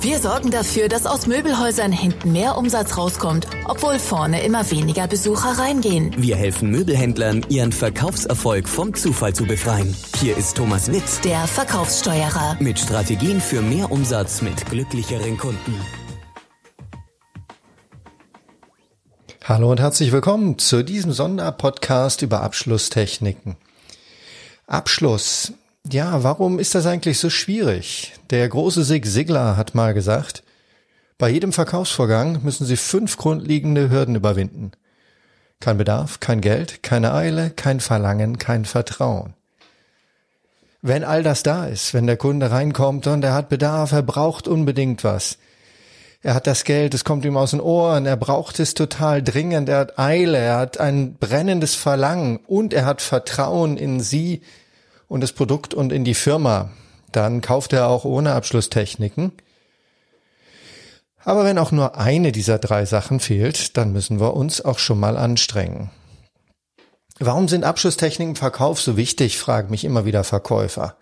Wir sorgen dafür, dass aus Möbelhäusern hinten mehr Umsatz rauskommt, obwohl vorne immer weniger Besucher reingehen. Wir helfen Möbelhändlern, ihren Verkaufserfolg vom Zufall zu befreien. Hier ist Thomas Witz, Der Verkaufssteuerer. mit Strategien für mehr Umsatz mit glücklicheren Kunden. Hallo und herzlich willkommen zu diesem Sonderpodcast über Abschlusstechniken. Abschluss. Ja, warum ist das eigentlich so schwierig? Der große Sig Ziglar hat mal gesagt, bei jedem Verkaufsvorgang müssen Sie fünf grundlegende Hürden überwinden. Kein Bedarf, kein Geld, keine Eile, kein Verlangen, kein Vertrauen. Wenn all das da ist, wenn der Kunde reinkommt und er hat Bedarf, er braucht unbedingt was, er hat das Geld, es kommt ihm aus den Ohren, er braucht es total dringend, er hat Eile, er hat ein brennendes Verlangen und er hat Vertrauen in Sie und das Produkt und in die Firma. Dann kauft er auch ohne Abschlusstechniken. Aber wenn auch nur eine dieser drei Sachen fehlt, dann müssen wir uns auch schon mal anstrengen. Warum sind Abschlusstechniken im Verkauf so wichtig, fragen mich immer wieder Verkäufer.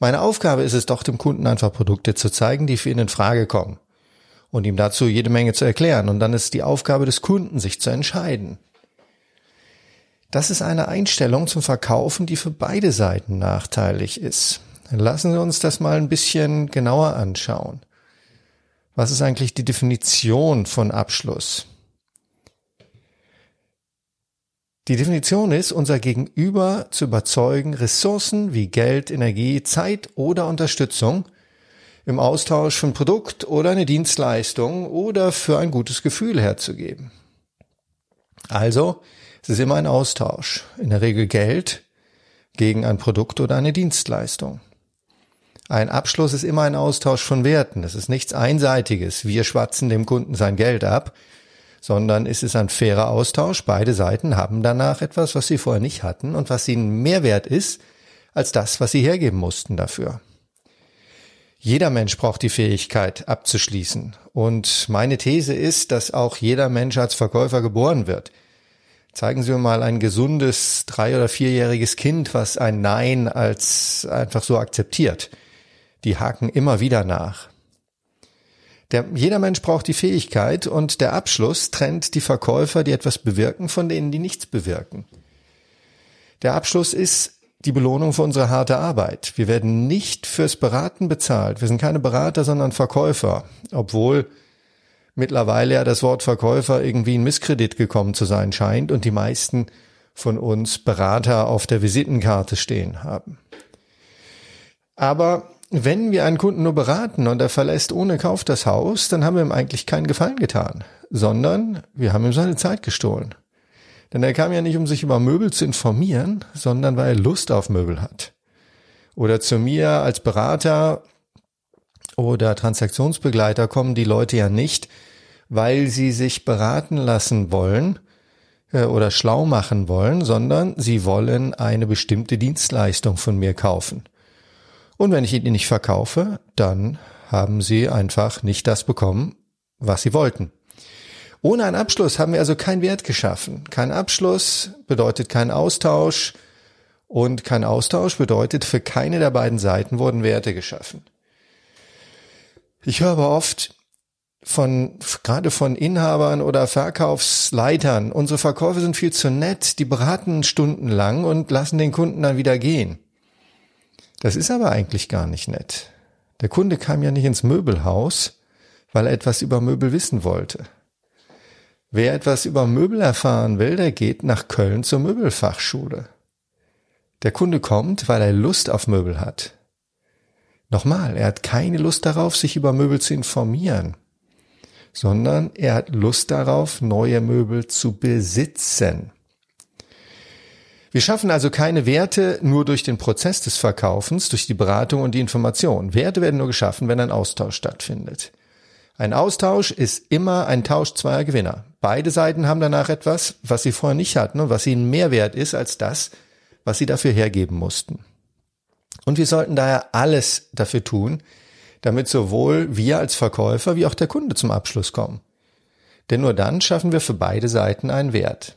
Meine Aufgabe ist es doch, dem Kunden einfach Produkte zu zeigen, die für ihn in Frage kommen und ihm dazu jede Menge zu erklären. Und dann ist die Aufgabe des Kunden, sich zu entscheiden. Das ist eine Einstellung zum Verkaufen, die für beide Seiten nachteilig ist. Lassen Sie uns das mal ein bisschen genauer anschauen. Was ist eigentlich die Definition von Abschluss? Die Definition ist, unser Gegenüber zu überzeugen, Ressourcen wie Geld, Energie, Zeit oder Unterstützung im Austausch von Produkt oder eine Dienstleistung oder für ein gutes Gefühl herzugeben. Also, es ist immer ein Austausch, in der Regel Geld gegen ein Produkt oder eine Dienstleistung. Ein Abschluss ist immer ein Austausch von Werten. Es ist nichts Einseitiges. Wir schwatzen dem Kunden sein Geld ab, sondern es ist ein fairer Austausch. Beide Seiten haben danach etwas, was sie vorher nicht hatten und was ihnen mehr wert ist als das, was sie hergeben mussten dafür. Jeder Mensch braucht die Fähigkeit abzuschließen. Und meine These ist, dass auch jeder Mensch als Verkäufer geboren wird. Zeigen Sie mir mal ein gesundes drei- oder vierjähriges Kind, was ein Nein als einfach so akzeptiert. Die haken immer wieder nach. Der, jeder Mensch braucht die Fähigkeit und der Abschluss trennt die Verkäufer, die etwas bewirken, von denen, die nichts bewirken. Der Abschluss ist die Belohnung für unsere harte Arbeit. Wir werden nicht fürs Beraten bezahlt. Wir sind keine Berater, sondern Verkäufer. Obwohl mittlerweile ja das Wort Verkäufer irgendwie in Misskredit gekommen zu sein scheint und die meisten von uns Berater auf der Visitenkarte stehen haben. Aber wenn wir einen Kunden nur beraten und er verlässt ohne Kauf das Haus, dann haben wir ihm eigentlich keinen Gefallen getan, sondern wir haben ihm seine Zeit gestohlen. Denn er kam ja nicht, um sich über Möbel zu informieren, sondern weil er Lust auf Möbel hat. Oder zu mir als Berater oder Transaktionsbegleiter kommen die Leute ja nicht, weil sie sich beraten lassen wollen äh, oder schlau machen wollen, sondern sie wollen eine bestimmte Dienstleistung von mir kaufen. Und wenn ich ihnen nicht verkaufe, dann haben sie einfach nicht das bekommen, was sie wollten. Ohne einen Abschluss haben wir also keinen Wert geschaffen. Kein Abschluss bedeutet kein Austausch und kein Austausch bedeutet, für keine der beiden Seiten wurden Werte geschaffen. Ich höre aber oft von, gerade von Inhabern oder Verkaufsleitern, unsere Verkäufer sind viel zu nett, die beraten stundenlang und lassen den Kunden dann wieder gehen. Das ist aber eigentlich gar nicht nett. Der Kunde kam ja nicht ins Möbelhaus, weil er etwas über Möbel wissen wollte. Wer etwas über Möbel erfahren will, der geht nach Köln zur Möbelfachschule. Der Kunde kommt, weil er Lust auf Möbel hat. Nochmal, er hat keine Lust darauf, sich über Möbel zu informieren, sondern er hat Lust darauf, neue Möbel zu besitzen. Wir schaffen also keine Werte nur durch den Prozess des Verkaufens, durch die Beratung und die Information. Werte werden nur geschaffen, wenn ein Austausch stattfindet. Ein Austausch ist immer ein Tausch zweier Gewinner. Beide Seiten haben danach etwas, was sie vorher nicht hatten und was ihnen mehr wert ist als das, was sie dafür hergeben mussten. Und wir sollten daher alles dafür tun, damit sowohl wir als Verkäufer wie auch der Kunde zum Abschluss kommen. Denn nur dann schaffen wir für beide Seiten einen Wert.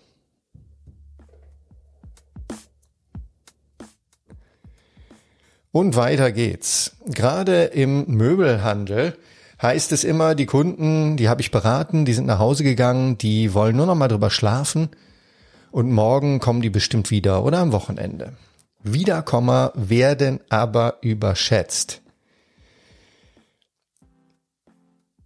Und weiter geht's. Gerade im Möbelhandel heißt es immer, die Kunden, die habe ich beraten, die sind nach Hause gegangen, die wollen nur noch mal drüber schlafen und morgen kommen die bestimmt wieder oder am Wochenende. Wiederkommer werden aber überschätzt.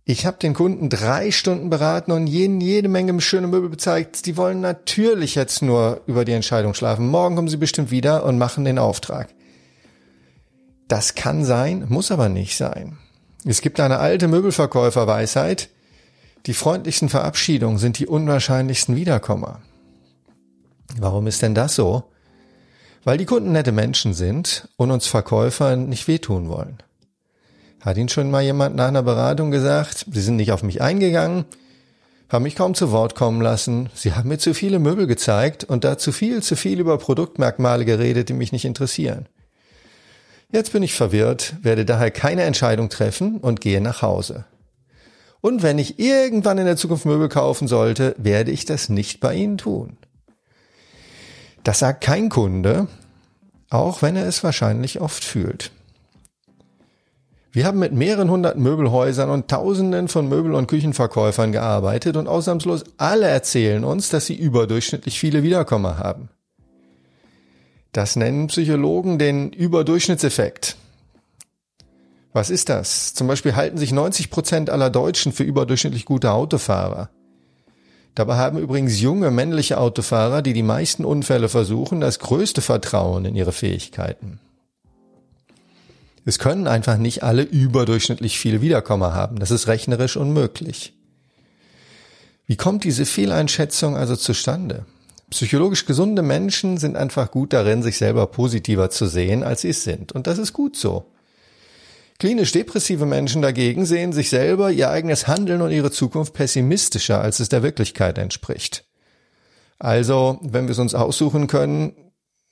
Ich habe den Kunden drei Stunden beraten und jede, jede Menge schöne Möbel gezeigt. Die wollen natürlich jetzt nur über die Entscheidung schlafen. Morgen kommen sie bestimmt wieder und machen den Auftrag. Das kann sein, muss aber nicht sein. Es gibt eine alte Möbelverkäuferweisheit. Die freundlichsten Verabschiedungen sind die unwahrscheinlichsten Wiederkommer. Warum ist denn das so? Weil die Kunden nette Menschen sind und uns Verkäufer nicht wehtun wollen. Hat Ihnen schon mal jemand nach einer Beratung gesagt, Sie sind nicht auf mich eingegangen, haben mich kaum zu Wort kommen lassen, Sie haben mir zu viele Möbel gezeigt und da zu viel, zu viel über Produktmerkmale geredet, die mich nicht interessieren. Jetzt bin ich verwirrt, werde daher keine Entscheidung treffen und gehe nach Hause. Und wenn ich irgendwann in der Zukunft Möbel kaufen sollte, werde ich das nicht bei Ihnen tun. Das sagt kein Kunde, auch wenn er es wahrscheinlich oft fühlt. Wir haben mit mehreren hundert Möbelhäusern und Tausenden von Möbel- und Küchenverkäufern gearbeitet und ausnahmslos alle erzählen uns, dass sie überdurchschnittlich viele Wiederkommer haben. Das nennen Psychologen den Überdurchschnittseffekt. Was ist das? Zum Beispiel halten sich 90 Prozent aller Deutschen für überdurchschnittlich gute Autofahrer. Dabei haben übrigens junge männliche Autofahrer, die die meisten Unfälle versuchen, das größte Vertrauen in ihre Fähigkeiten. Es können einfach nicht alle überdurchschnittlich viele Wiederkommer haben. Das ist rechnerisch unmöglich. Wie kommt diese Fehleinschätzung also zustande? Psychologisch gesunde Menschen sind einfach gut darin, sich selber positiver zu sehen, als sie es sind. Und das ist gut so. Klinisch depressive Menschen dagegen sehen sich selber, ihr eigenes Handeln und ihre Zukunft pessimistischer, als es der Wirklichkeit entspricht. Also, wenn wir es uns aussuchen können,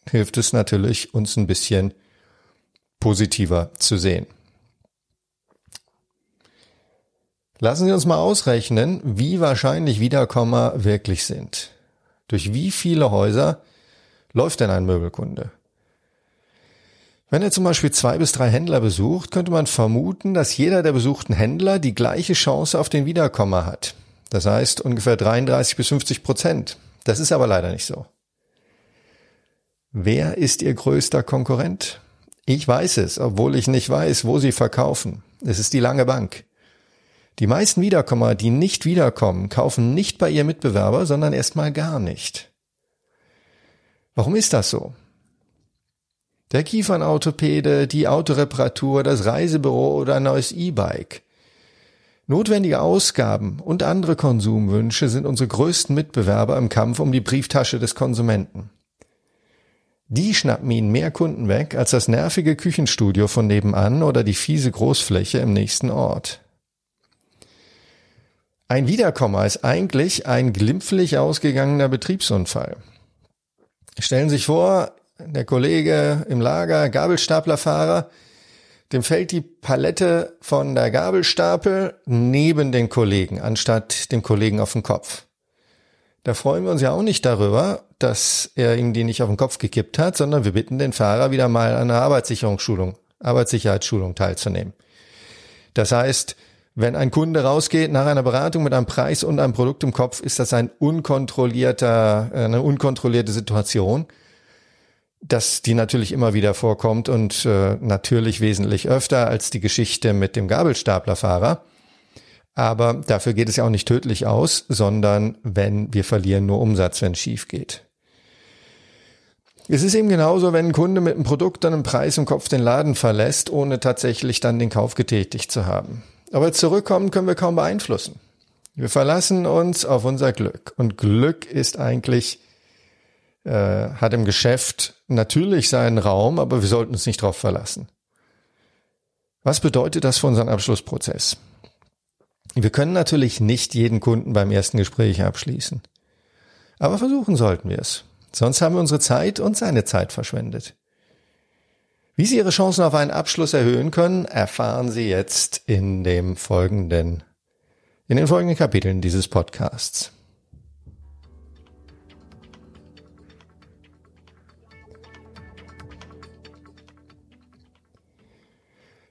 hilft es natürlich, uns ein bisschen positiver zu sehen. Lassen Sie uns mal ausrechnen, wie wahrscheinlich Wiederkommer wirklich sind. Durch wie viele Häuser läuft denn ein Möbelkunde? Wenn er zum Beispiel zwei bis drei Händler besucht, könnte man vermuten, dass jeder der besuchten Händler die gleiche Chance auf den Wiederkommer hat. Das heißt ungefähr 33 bis 50 Prozent. Das ist aber leider nicht so. Wer ist Ihr größter Konkurrent? Ich weiß es, obwohl ich nicht weiß, wo Sie verkaufen. Es ist die lange Bank. Die meisten Wiederkommer, die nicht wiederkommen, kaufen nicht bei ihr Mitbewerber, sondern erstmal gar nicht. Warum ist das so? Der Kiefernorthopäde, die Autoreparatur, das Reisebüro oder ein neues E-Bike. Notwendige Ausgaben und andere Konsumwünsche sind unsere größten Mitbewerber im Kampf um die Brieftasche des Konsumenten. Die schnappen ihnen mehr Kunden weg als das nervige Küchenstudio von nebenan oder die fiese Großfläche im nächsten Ort. Ein Wiederkommer ist eigentlich ein glimpflich ausgegangener Betriebsunfall. Stellen Sie sich vor, der Kollege im Lager, Gabelstaplerfahrer, dem fällt die Palette von der Gabelstapel neben den Kollegen, anstatt dem Kollegen auf den Kopf. Da freuen wir uns ja auch nicht darüber, dass er ihm die nicht auf den Kopf gekippt hat, sondern wir bitten den Fahrer wieder mal an einer Arbeitssicherungsschulung, Arbeitssicherheitsschulung teilzunehmen. Das heißt, wenn ein Kunde rausgeht nach einer Beratung mit einem Preis und einem Produkt im Kopf, ist das ein unkontrollierter, eine unkontrollierte Situation dass die natürlich immer wieder vorkommt und äh, natürlich wesentlich öfter als die Geschichte mit dem Gabelstaplerfahrer. Aber dafür geht es ja auch nicht tödlich aus, sondern wenn wir verlieren nur Umsatz, wenn es schief geht. Es ist eben genauso, wenn ein Kunde mit einem Produkt dann einen Preis im Kopf den Laden verlässt, ohne tatsächlich dann den Kauf getätigt zu haben. Aber zurückkommen können wir kaum beeinflussen. Wir verlassen uns auf unser Glück. Und Glück ist eigentlich äh, hat im Geschäft natürlich seinen Raum, aber wir sollten uns nicht darauf verlassen. Was bedeutet das für unseren Abschlussprozess? Wir können natürlich nicht jeden Kunden beim ersten Gespräch abschließen. Aber versuchen sollten wir es. Sonst haben wir unsere Zeit und seine Zeit verschwendet. Wie Sie Ihre Chancen auf einen Abschluss erhöhen können, erfahren Sie jetzt in dem folgenden, in den folgenden Kapiteln dieses Podcasts.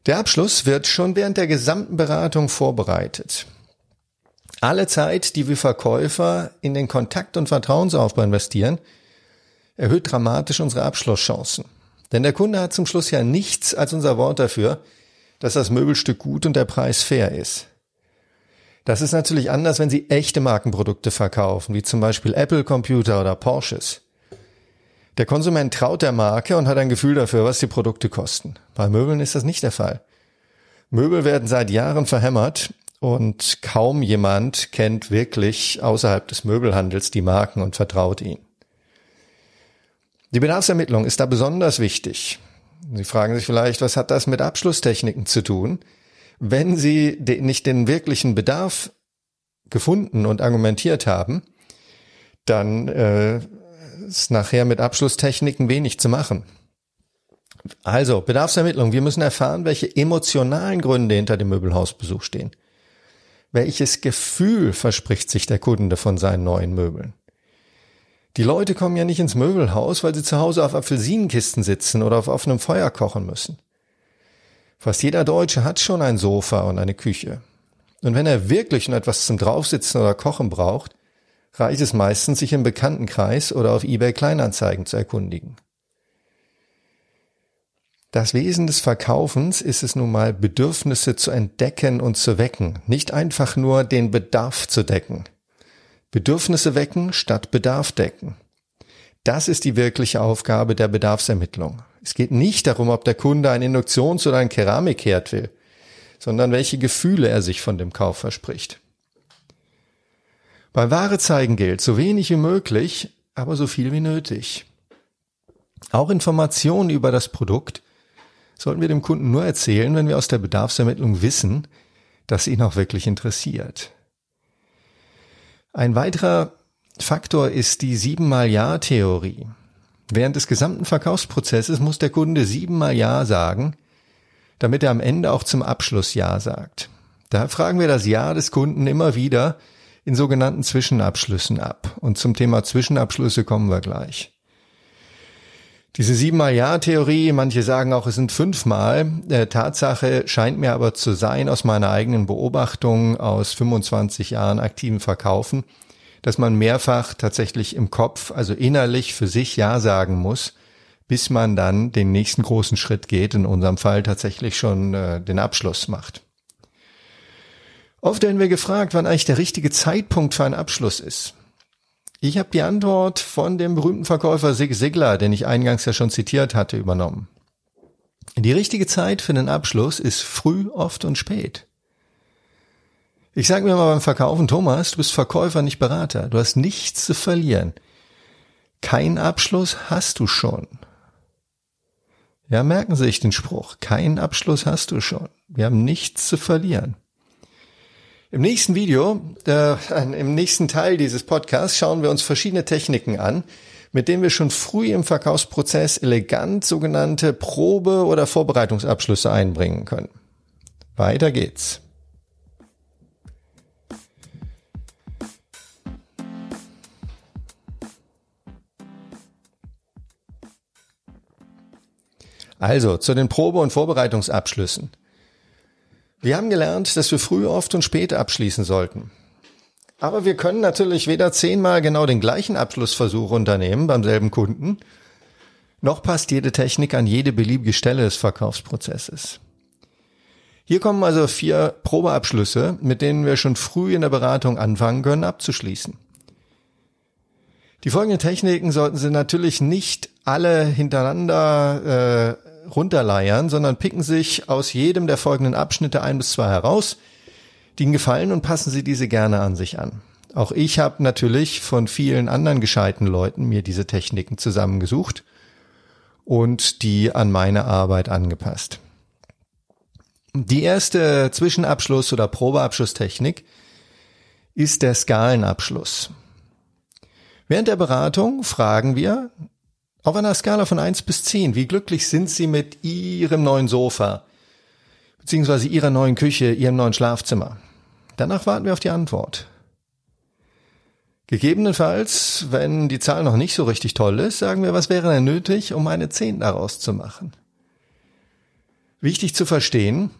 Der Abschluss wird schon während der gesamten Beratung vorbereitet. Alle Zeit, die wir Verkäufer in den Kontakt- und Vertrauensaufbau investieren, erhöht dramatisch unsere Abschlusschancen. Denn der Kunde hat zum Schluss ja nichts als unser Wort dafür, dass das Möbelstück gut und der Preis fair ist. Das ist natürlich anders, wenn Sie echte Markenprodukte verkaufen, wie zum Beispiel Apple Computer oder Porsches. Der Konsument traut der Marke und hat ein Gefühl dafür, was die Produkte kosten. Bei Möbeln ist das nicht der Fall. Möbel werden seit Jahren verhämmert und kaum jemand kennt wirklich außerhalb des Möbelhandels die Marken und vertraut ihnen. Die Bedarfsermittlung ist da besonders wichtig. Sie fragen sich vielleicht, was hat das mit Abschlusstechniken zu tun? Wenn Sie nicht den wirklichen Bedarf gefunden und argumentiert haben, dann äh, ist nachher mit Abschlusstechniken wenig zu machen. Also, Bedarfsermittlung. Wir müssen erfahren, welche emotionalen Gründe hinter dem Möbelhausbesuch stehen. Welches Gefühl verspricht sich der Kunde von seinen neuen Möbeln? Die Leute kommen ja nicht ins Möbelhaus, weil sie zu Hause auf Apfelsinenkisten sitzen oder auf offenem Feuer kochen müssen. Fast jeder Deutsche hat schon ein Sofa und eine Küche. Und wenn er wirklich nur etwas zum Draufsitzen oder Kochen braucht, reicht es meistens, sich im Bekanntenkreis oder auf eBay Kleinanzeigen zu erkundigen. Das Wesen des Verkaufens ist es nun mal, Bedürfnisse zu entdecken und zu wecken, nicht einfach nur den Bedarf zu decken. Bedürfnisse wecken statt Bedarf decken. Das ist die wirkliche Aufgabe der Bedarfsermittlung. Es geht nicht darum, ob der Kunde ein Induktions- oder ein Keramikherd will, sondern welche Gefühle er sich von dem Kauf verspricht. Bei Ware zeigen gilt, so wenig wie möglich, aber so viel wie nötig. Auch Informationen über das Produkt sollten wir dem Kunden nur erzählen, wenn wir aus der Bedarfsermittlung wissen, dass ihn auch wirklich interessiert. Ein weiterer Faktor ist die siebenmal Ja-Theorie. Während des gesamten Verkaufsprozesses muss der Kunde siebenmal Ja sagen, damit er am Ende auch zum Abschluss Ja sagt. Da fragen wir das Ja des Kunden immer wieder in sogenannten Zwischenabschlüssen ab. Und zum Thema Zwischenabschlüsse kommen wir gleich. Diese siebenmal Ja-Theorie, manche sagen auch, es sind fünfmal. Äh, Tatsache scheint mir aber zu sein aus meiner eigenen Beobachtung aus 25 Jahren aktiven Verkaufen, dass man mehrfach tatsächlich im Kopf, also innerlich für sich Ja sagen muss, bis man dann den nächsten großen Schritt geht, in unserem Fall tatsächlich schon äh, den Abschluss macht. Oft werden wir gefragt, wann eigentlich der richtige Zeitpunkt für einen Abschluss ist. Ich habe die Antwort von dem berühmten Verkäufer Sig Sigler, den ich eingangs ja schon zitiert hatte, übernommen. Die richtige Zeit für den Abschluss ist früh, oft und spät. Ich sage mir mal beim Verkaufen, Thomas, du bist Verkäufer, nicht Berater. Du hast nichts zu verlieren. Kein Abschluss hast du schon. Ja, merken Sie sich den Spruch. Kein Abschluss hast du schon. Wir haben nichts zu verlieren. Im nächsten Video, äh, im nächsten Teil dieses Podcasts schauen wir uns verschiedene Techniken an, mit denen wir schon früh im Verkaufsprozess elegant sogenannte Probe- oder Vorbereitungsabschlüsse einbringen können. Weiter geht's. Also zu den Probe- und Vorbereitungsabschlüssen. Wir haben gelernt, dass wir früh, oft und spät abschließen sollten. Aber wir können natürlich weder zehnmal genau den gleichen Abschlussversuch unternehmen beim selben Kunden, noch passt jede Technik an jede beliebige Stelle des Verkaufsprozesses. Hier kommen also vier Probeabschlüsse, mit denen wir schon früh in der Beratung anfangen können abzuschließen. Die folgenden Techniken sollten Sie natürlich nicht alle hintereinander äh, runterleiern, sondern picken sich aus jedem der folgenden Abschnitte ein bis zwei heraus, die Ihnen gefallen und passen Sie diese gerne an sich an. Auch ich habe natürlich von vielen anderen gescheiten Leuten mir diese Techniken zusammengesucht und die an meine Arbeit angepasst. Die erste Zwischenabschluss- oder Probeabschlusstechnik ist der Skalenabschluss. Während der Beratung fragen wir, auf einer Skala von eins bis zehn, wie glücklich sind Sie mit Ihrem neuen Sofa, beziehungsweise Ihrer neuen Küche, Ihrem neuen Schlafzimmer? Danach warten wir auf die Antwort. Gegebenenfalls, wenn die Zahl noch nicht so richtig toll ist, sagen wir, was wäre denn nötig, um eine 10 daraus zu machen? Wichtig zu verstehen,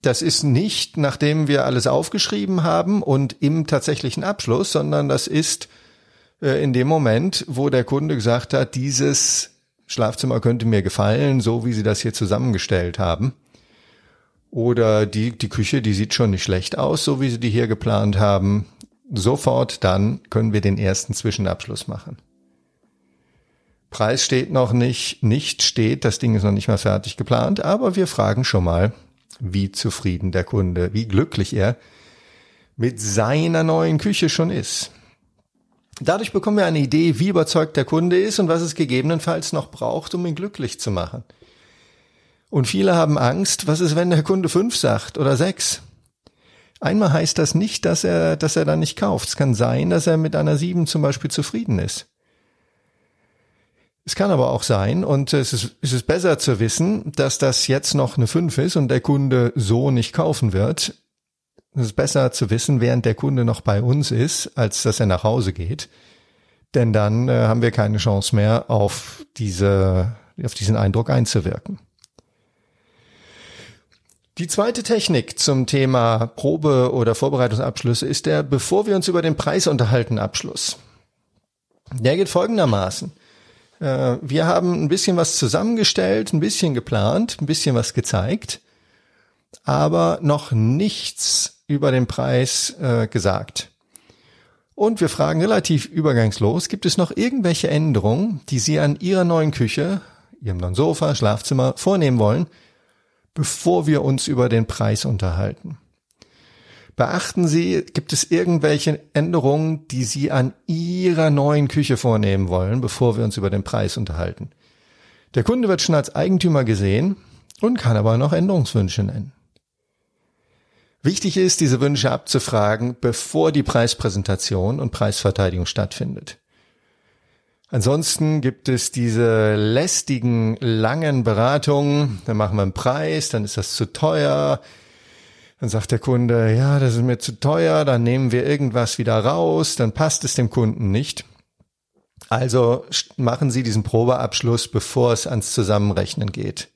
das ist nicht, nachdem wir alles aufgeschrieben haben und im tatsächlichen Abschluss, sondern das ist in dem Moment, wo der Kunde gesagt hat, dieses Schlafzimmer könnte mir gefallen, so wie Sie das hier zusammengestellt haben. Oder die, die Küche, die sieht schon nicht schlecht aus, so wie Sie die hier geplant haben. Sofort dann können wir den ersten Zwischenabschluss machen. Preis steht noch nicht, nicht steht, das Ding ist noch nicht mal fertig geplant, aber wir fragen schon mal, wie zufrieden der Kunde, wie glücklich er mit seiner neuen Küche schon ist. Dadurch bekommen wir eine Idee, wie überzeugt der Kunde ist und was es gegebenenfalls noch braucht, um ihn glücklich zu machen. Und viele haben Angst, was ist, wenn der Kunde fünf sagt oder sechs? Einmal heißt das nicht, dass er, dass er dann nicht kauft. Es kann sein, dass er mit einer sieben zum Beispiel zufrieden ist. Es kann aber auch sein, und es ist, es ist besser zu wissen, dass das jetzt noch eine fünf ist und der Kunde so nicht kaufen wird. Es ist besser zu wissen, während der Kunde noch bei uns ist, als dass er nach Hause geht. Denn dann äh, haben wir keine Chance mehr, auf diese, auf diesen Eindruck einzuwirken. Die zweite Technik zum Thema Probe- oder Vorbereitungsabschlüsse ist der, bevor wir uns über den Preis unterhalten, Abschluss. Der geht folgendermaßen. Äh, wir haben ein bisschen was zusammengestellt, ein bisschen geplant, ein bisschen was gezeigt, aber noch nichts über den Preis äh, gesagt. Und wir fragen relativ übergangslos, gibt es noch irgendwelche Änderungen, die Sie an Ihrer neuen Küche, Ihrem neuen Sofa, Schlafzimmer vornehmen wollen, bevor wir uns über den Preis unterhalten. Beachten Sie, gibt es irgendwelche Änderungen, die Sie an Ihrer neuen Küche vornehmen wollen, bevor wir uns über den Preis unterhalten? Der Kunde wird schon als Eigentümer gesehen und kann aber noch Änderungswünsche nennen. Wichtig ist, diese Wünsche abzufragen, bevor die Preispräsentation und Preisverteidigung stattfindet. Ansonsten gibt es diese lästigen, langen Beratungen. Dann machen wir einen Preis, dann ist das zu teuer. Dann sagt der Kunde, ja, das ist mir zu teuer, dann nehmen wir irgendwas wieder raus, dann passt es dem Kunden nicht. Also machen Sie diesen Probeabschluss, bevor es ans Zusammenrechnen geht.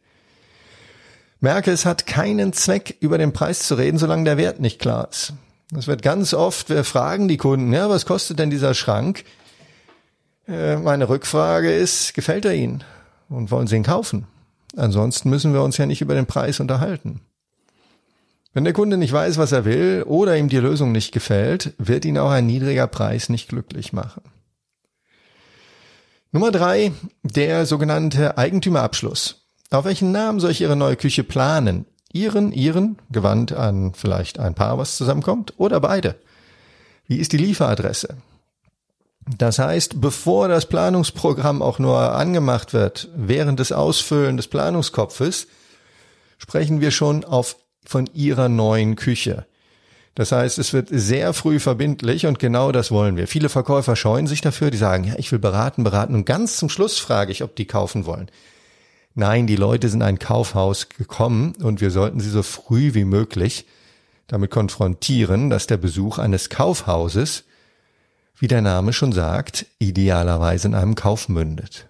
Merke, es hat keinen Zweck, über den Preis zu reden, solange der Wert nicht klar ist. Das wird ganz oft, wir fragen die Kunden, ja, was kostet denn dieser Schrank? Äh, meine Rückfrage ist, gefällt er Ihnen? Und wollen Sie ihn kaufen? Ansonsten müssen wir uns ja nicht über den Preis unterhalten. Wenn der Kunde nicht weiß, was er will oder ihm die Lösung nicht gefällt, wird ihn auch ein niedriger Preis nicht glücklich machen. Nummer drei, der sogenannte Eigentümerabschluss. Auf welchen Namen soll ich Ihre neue Küche planen? Ihren, Ihren, gewandt an vielleicht ein Paar, was zusammenkommt, oder beide? Wie ist die Lieferadresse? Das heißt, bevor das Planungsprogramm auch nur angemacht wird, während des Ausfüllen des Planungskopfes, sprechen wir schon auf, von Ihrer neuen Küche. Das heißt, es wird sehr früh verbindlich und genau das wollen wir. Viele Verkäufer scheuen sich dafür, die sagen, ja, ich will beraten, beraten und ganz zum Schluss frage ich, ob die kaufen wollen. Nein, die Leute sind in ein Kaufhaus gekommen und wir sollten sie so früh wie möglich damit konfrontieren, dass der Besuch eines Kaufhauses wie der Name schon sagt, idealerweise in einem Kauf mündet.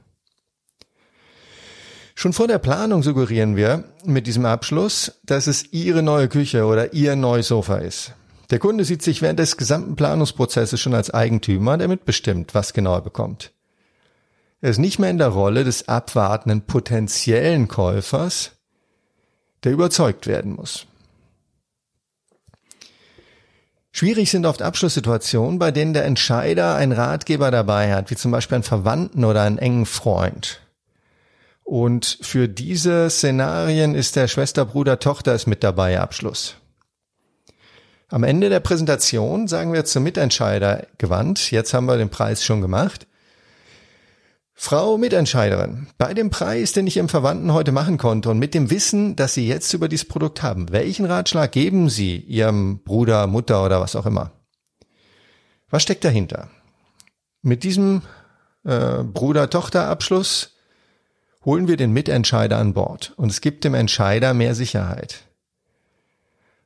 Schon vor der Planung suggerieren wir mit diesem Abschluss, dass es Ihre neue Küche oder Ihr neues Sofa ist. Der Kunde sieht sich während des gesamten Planungsprozesses schon als Eigentümer, der mitbestimmt, was genau er bekommt. Er ist nicht mehr in der Rolle des abwartenden potenziellen Käufers, der überzeugt werden muss. Schwierig sind oft Abschlusssituationen, bei denen der Entscheider einen Ratgeber dabei hat, wie zum Beispiel einen Verwandten oder einen engen Freund. Und für diese Szenarien ist der Schwester, Bruder, Tochter ist mit dabei Abschluss. Am Ende der Präsentation sagen wir zum Mitentscheider gewandt, jetzt haben wir den Preis schon gemacht, Frau Mitentscheiderin, bei dem Preis, den ich Ihrem Verwandten heute machen konnte und mit dem Wissen, dass Sie jetzt über dieses Produkt haben, welchen Ratschlag geben Sie Ihrem Bruder, Mutter oder was auch immer? Was steckt dahinter? Mit diesem äh, Bruder-Tochter-Abschluss holen wir den Mitentscheider an Bord und es gibt dem Entscheider mehr Sicherheit.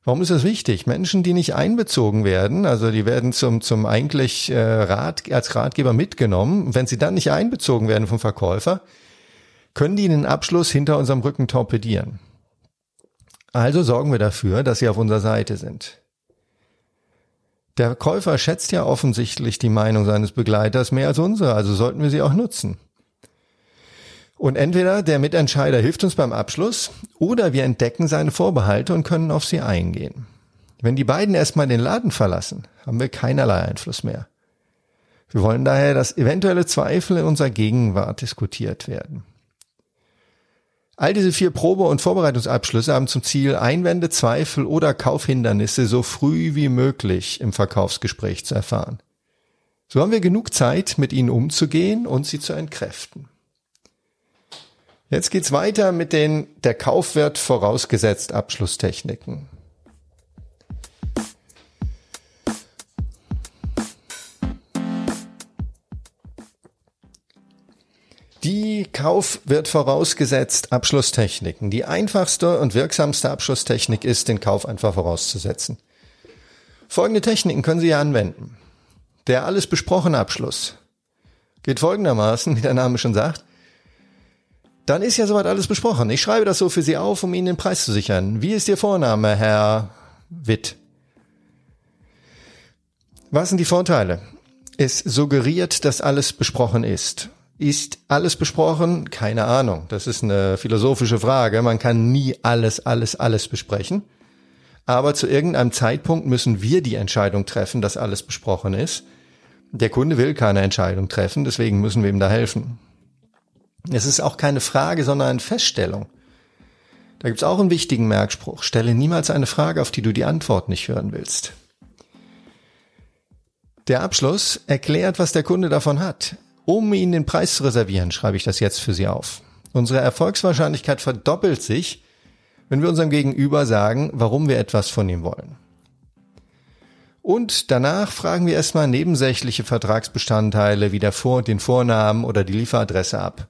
Warum ist das wichtig? Menschen, die nicht einbezogen werden, also die werden zum, zum eigentlich äh, Rat, als Ratgeber mitgenommen. Wenn sie dann nicht einbezogen werden vom Verkäufer, können die den Abschluss hinter unserem Rücken torpedieren. Also sorgen wir dafür, dass sie auf unserer Seite sind. Der Käufer schätzt ja offensichtlich die Meinung seines Begleiters mehr als unsere, also sollten wir sie auch nutzen. Und entweder der Mitentscheider hilft uns beim Abschluss oder wir entdecken seine Vorbehalte und können auf sie eingehen. Wenn die beiden erstmal den Laden verlassen, haben wir keinerlei Einfluss mehr. Wir wollen daher, dass eventuelle Zweifel in unserer Gegenwart diskutiert werden. All diese vier Probe- und Vorbereitungsabschlüsse haben zum Ziel, Einwände, Zweifel oder Kaufhindernisse so früh wie möglich im Verkaufsgespräch zu erfahren. So haben wir genug Zeit, mit ihnen umzugehen und sie zu entkräften. Jetzt geht's weiter mit den der Kaufwert vorausgesetzt Abschlusstechniken. Die Kauf wird vorausgesetzt Abschlusstechniken. Die einfachste und wirksamste Abschlusstechnik ist, den Kauf einfach vorauszusetzen. Folgende Techniken können Sie hier anwenden. Der alles besprochene Abschluss geht folgendermaßen, wie der Name schon sagt. Dann ist ja soweit alles besprochen. Ich schreibe das so für Sie auf, um Ihnen den Preis zu sichern. Wie ist Ihr Vorname, Herr Witt? Was sind die Vorteile? Es suggeriert, dass alles besprochen ist. Ist alles besprochen? Keine Ahnung. Das ist eine philosophische Frage. Man kann nie alles, alles, alles besprechen. Aber zu irgendeinem Zeitpunkt müssen wir die Entscheidung treffen, dass alles besprochen ist. Der Kunde will keine Entscheidung treffen, deswegen müssen wir ihm da helfen. Es ist auch keine Frage, sondern eine Feststellung. Da gibt's auch einen wichtigen Merkspruch. Stelle niemals eine Frage, auf die du die Antwort nicht hören willst. Der Abschluss erklärt, was der Kunde davon hat. Um Ihnen den Preis zu reservieren, schreibe ich das jetzt für Sie auf. Unsere Erfolgswahrscheinlichkeit verdoppelt sich, wenn wir unserem Gegenüber sagen, warum wir etwas von ihm wollen. Und danach fragen wir erstmal nebensächliche Vertragsbestandteile wie der Vor den Vornamen oder die Lieferadresse ab,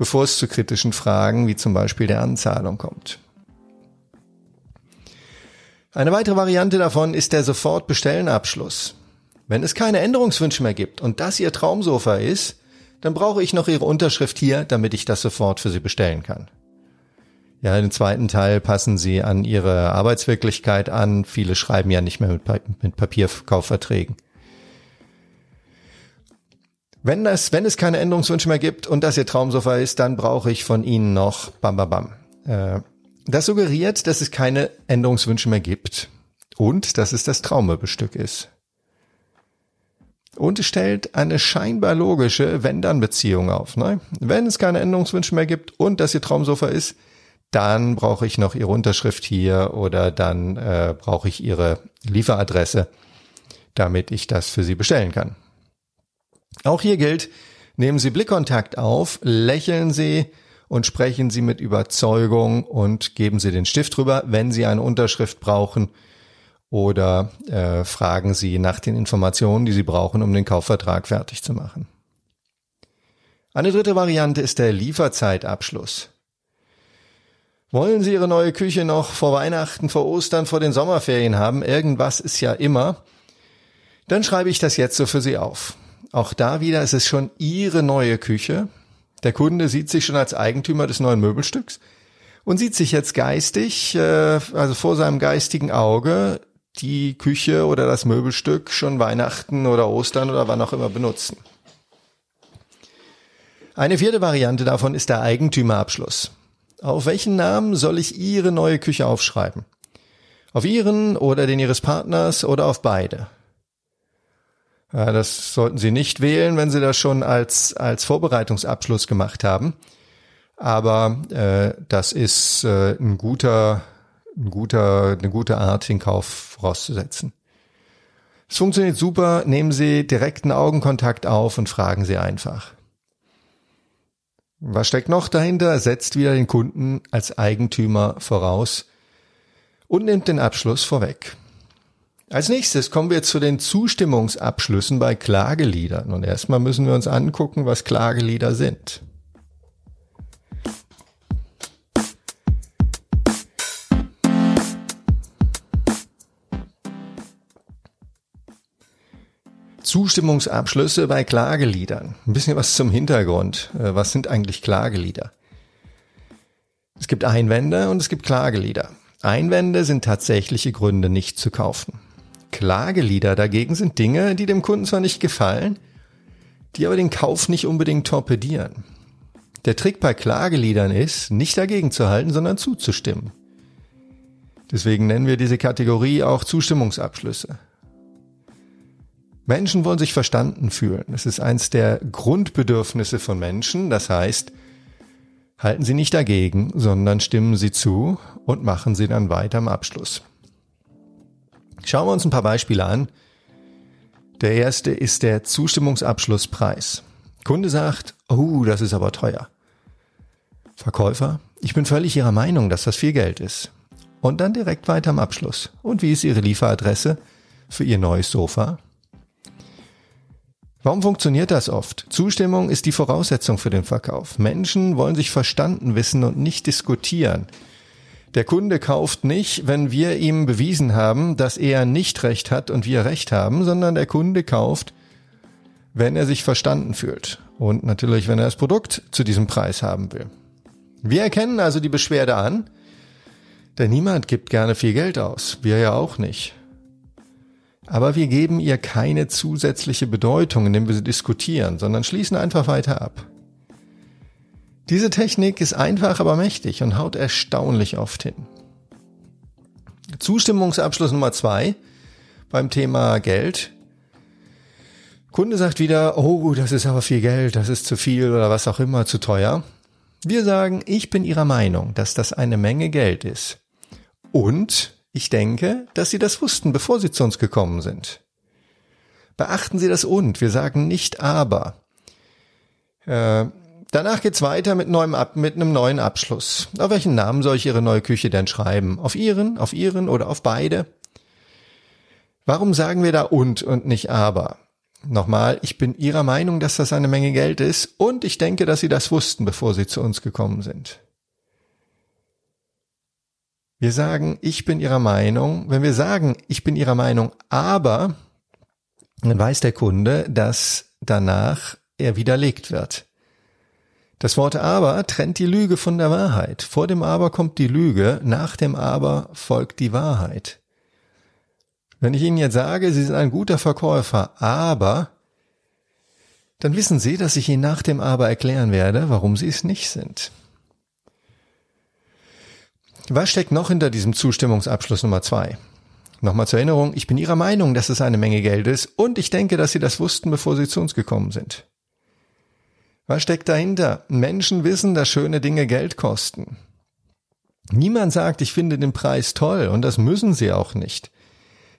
bevor es zu kritischen Fragen wie zum Beispiel der Anzahlung kommt. Eine weitere Variante davon ist der Sofortbestellenabschluss. Wenn es keine Änderungswünsche mehr gibt und das Ihr Traumsofa ist, dann brauche ich noch Ihre Unterschrift hier, damit ich das sofort für Sie bestellen kann. Ja, den zweiten Teil passen Sie an Ihre Arbeitswirklichkeit an. Viele schreiben ja nicht mehr mit, mit Papierkaufverträgen. Wenn, das, wenn es keine Änderungswünsche mehr gibt und das Ihr Traumsofa ist, dann brauche ich von Ihnen noch bam bam bam. Äh, das suggeriert, dass es keine Änderungswünsche mehr gibt und dass es das Traummöbelstück ist und stellt eine scheinbar logische Wenn-Dann-Beziehung auf. Ne? Wenn es keine Änderungswünsche mehr gibt und das Ihr Traumsofa ist, dann brauche ich noch Ihre Unterschrift hier oder dann äh, brauche ich Ihre Lieferadresse, damit ich das für Sie bestellen kann. Auch hier gilt, nehmen Sie Blickkontakt auf, lächeln Sie und sprechen Sie mit Überzeugung und geben Sie den Stift drüber, wenn Sie eine Unterschrift brauchen oder äh, fragen Sie nach den Informationen, die Sie brauchen, um den Kaufvertrag fertig zu machen. Eine dritte Variante ist der Lieferzeitabschluss. Wollen Sie Ihre neue Küche noch vor Weihnachten, vor Ostern, vor den Sommerferien haben? Irgendwas ist ja immer. Dann schreibe ich das jetzt so für Sie auf. Auch da wieder ist es schon Ihre neue Küche. Der Kunde sieht sich schon als Eigentümer des neuen Möbelstücks und sieht sich jetzt geistig, äh, also vor seinem geistigen Auge, die Küche oder das Möbelstück schon Weihnachten oder Ostern oder wann auch immer benutzen. Eine vierte Variante davon ist der Eigentümerabschluss. Auf welchen Namen soll ich Ihre neue Küche aufschreiben? Auf Ihren oder den Ihres Partners oder auf beide? Ja, das sollten Sie nicht wählen, wenn Sie das schon als, als Vorbereitungsabschluss gemacht haben. Aber äh, das ist äh, ein guter ein guter, eine gute Art, den Kauf vorauszusetzen. Es funktioniert super. Nehmen Sie direkten Augenkontakt auf und fragen Sie einfach. Was steckt noch dahinter? Setzt wieder den Kunden als Eigentümer voraus und nimmt den Abschluss vorweg. Als nächstes kommen wir zu den Zustimmungsabschlüssen bei Klageliedern. Und erstmal müssen wir uns angucken, was Klagelieder sind. Zustimmungsabschlüsse bei Klageliedern. Ein bisschen was zum Hintergrund. Äh, was sind eigentlich Klagelieder? Es gibt Einwände und es gibt Klagelieder. Einwände sind tatsächliche Gründe, nicht zu kaufen. Klagelieder dagegen sind Dinge, die dem Kunden zwar nicht gefallen, die aber den Kauf nicht unbedingt torpedieren. Der Trick bei Klageliedern ist, nicht dagegen zu halten, sondern zuzustimmen. Deswegen nennen wir diese Kategorie auch Zustimmungsabschlüsse. Menschen wollen sich verstanden fühlen. Das ist eins der Grundbedürfnisse von Menschen. Das heißt, halten Sie nicht dagegen, sondern stimmen Sie zu und machen Sie dann weiter am Abschluss. Schauen wir uns ein paar Beispiele an. Der erste ist der Zustimmungsabschlusspreis. Kunde sagt, oh, das ist aber teuer. Verkäufer, ich bin völlig Ihrer Meinung, dass das viel Geld ist. Und dann direkt weiter am Abschluss. Und wie ist Ihre Lieferadresse für Ihr neues Sofa? Warum funktioniert das oft? Zustimmung ist die Voraussetzung für den Verkauf. Menschen wollen sich verstanden wissen und nicht diskutieren. Der Kunde kauft nicht, wenn wir ihm bewiesen haben, dass er nicht recht hat und wir recht haben, sondern der Kunde kauft, wenn er sich verstanden fühlt und natürlich, wenn er das Produkt zu diesem Preis haben will. Wir erkennen also die Beschwerde an, denn niemand gibt gerne viel Geld aus, wir ja auch nicht. Aber wir geben ihr keine zusätzliche Bedeutung, indem wir sie diskutieren, sondern schließen einfach weiter ab. Diese Technik ist einfach, aber mächtig und haut erstaunlich oft hin. Zustimmungsabschluss Nummer zwei beim Thema Geld. Kunde sagt wieder, oh, das ist aber viel Geld, das ist zu viel oder was auch immer, zu teuer. Wir sagen, ich bin Ihrer Meinung, dass das eine Menge Geld ist. Und ich denke, dass Sie das wussten, bevor Sie zu uns gekommen sind. Beachten Sie das und. Wir sagen nicht aber. Äh, danach geht's weiter mit, neuem Ab mit einem neuen Abschluss. Auf welchen Namen soll ich Ihre neue Küche denn schreiben? Auf Ihren, auf Ihren oder auf beide? Warum sagen wir da und und nicht aber? Nochmal, ich bin Ihrer Meinung, dass das eine Menge Geld ist und ich denke, dass Sie das wussten, bevor Sie zu uns gekommen sind. Wir sagen, ich bin Ihrer Meinung. Wenn wir sagen, ich bin Ihrer Meinung, aber, dann weiß der Kunde, dass danach er widerlegt wird. Das Wort aber trennt die Lüge von der Wahrheit. Vor dem aber kommt die Lüge, nach dem aber folgt die Wahrheit. Wenn ich Ihnen jetzt sage, Sie sind ein guter Verkäufer, aber, dann wissen Sie, dass ich Ihnen nach dem aber erklären werde, warum Sie es nicht sind. Was steckt noch hinter diesem Zustimmungsabschluss Nummer zwei? Nochmal zur Erinnerung, ich bin Ihrer Meinung, dass es eine Menge Geld ist und ich denke, dass Sie das wussten, bevor Sie zu uns gekommen sind. Was steckt dahinter? Menschen wissen, dass schöne Dinge Geld kosten. Niemand sagt, ich finde den Preis toll und das müssen sie auch nicht.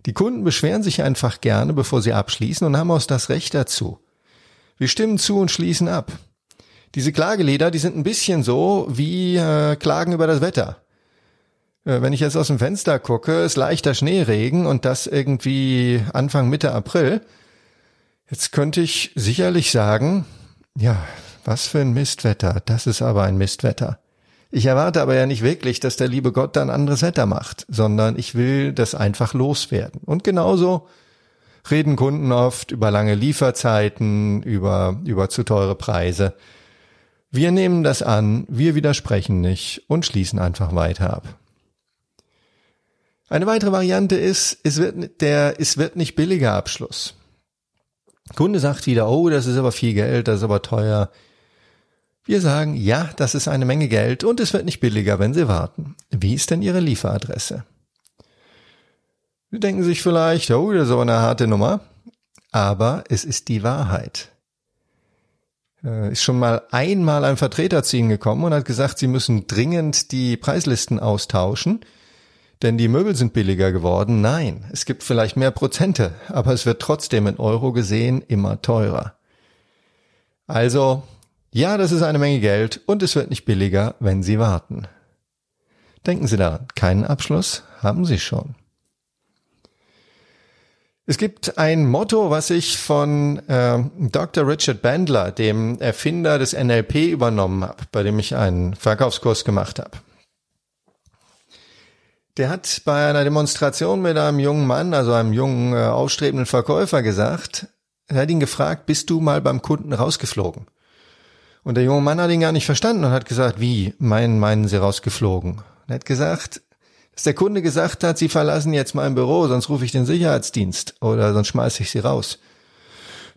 Die Kunden beschweren sich einfach gerne, bevor sie abschließen und haben auch das Recht dazu. Wir stimmen zu und schließen ab. Diese Klagelieder, die sind ein bisschen so wie äh, Klagen über das Wetter. Äh, wenn ich jetzt aus dem Fenster gucke, ist leichter Schneeregen und das irgendwie Anfang Mitte April. Jetzt könnte ich sicherlich sagen, ja, was für ein Mistwetter, das ist aber ein Mistwetter. Ich erwarte aber ja nicht wirklich, dass der liebe Gott dann anderes Wetter macht, sondern ich will das einfach loswerden. Und genauso reden Kunden oft über lange Lieferzeiten, über, über zu teure Preise. Wir nehmen das an, wir widersprechen nicht und schließen einfach weiter ab. Eine weitere Variante ist, es wird der, es wird nicht billiger Abschluss. Kunde sagt wieder, oh, das ist aber viel Geld, das ist aber teuer. Wir sagen, ja, das ist eine Menge Geld und es wird nicht billiger, wenn Sie warten. Wie ist denn Ihre Lieferadresse? Sie denken sich vielleicht, oh, das ist aber eine harte Nummer. Aber es ist die Wahrheit. Äh, ist schon mal einmal ein Vertreter zu Ihnen gekommen und hat gesagt, Sie müssen dringend die Preislisten austauschen denn die Möbel sind billiger geworden. Nein, es gibt vielleicht mehr Prozente, aber es wird trotzdem in Euro gesehen immer teurer. Also, ja, das ist eine Menge Geld und es wird nicht billiger, wenn Sie warten. Denken Sie daran, keinen Abschluss haben Sie schon. Es gibt ein Motto, was ich von äh, Dr. Richard Bandler, dem Erfinder des NLP, übernommen habe, bei dem ich einen Verkaufskurs gemacht habe. Der hat bei einer Demonstration mit einem jungen Mann, also einem jungen, äh, aufstrebenden Verkäufer gesagt, er hat ihn gefragt, bist du mal beim Kunden rausgeflogen? Und der junge Mann hat ihn gar nicht verstanden und hat gesagt, wie, meinen, meinen Sie rausgeflogen? Er hat gesagt, dass der Kunde gesagt hat, Sie verlassen jetzt mein Büro, sonst rufe ich den Sicherheitsdienst oder sonst schmeiße ich Sie raus.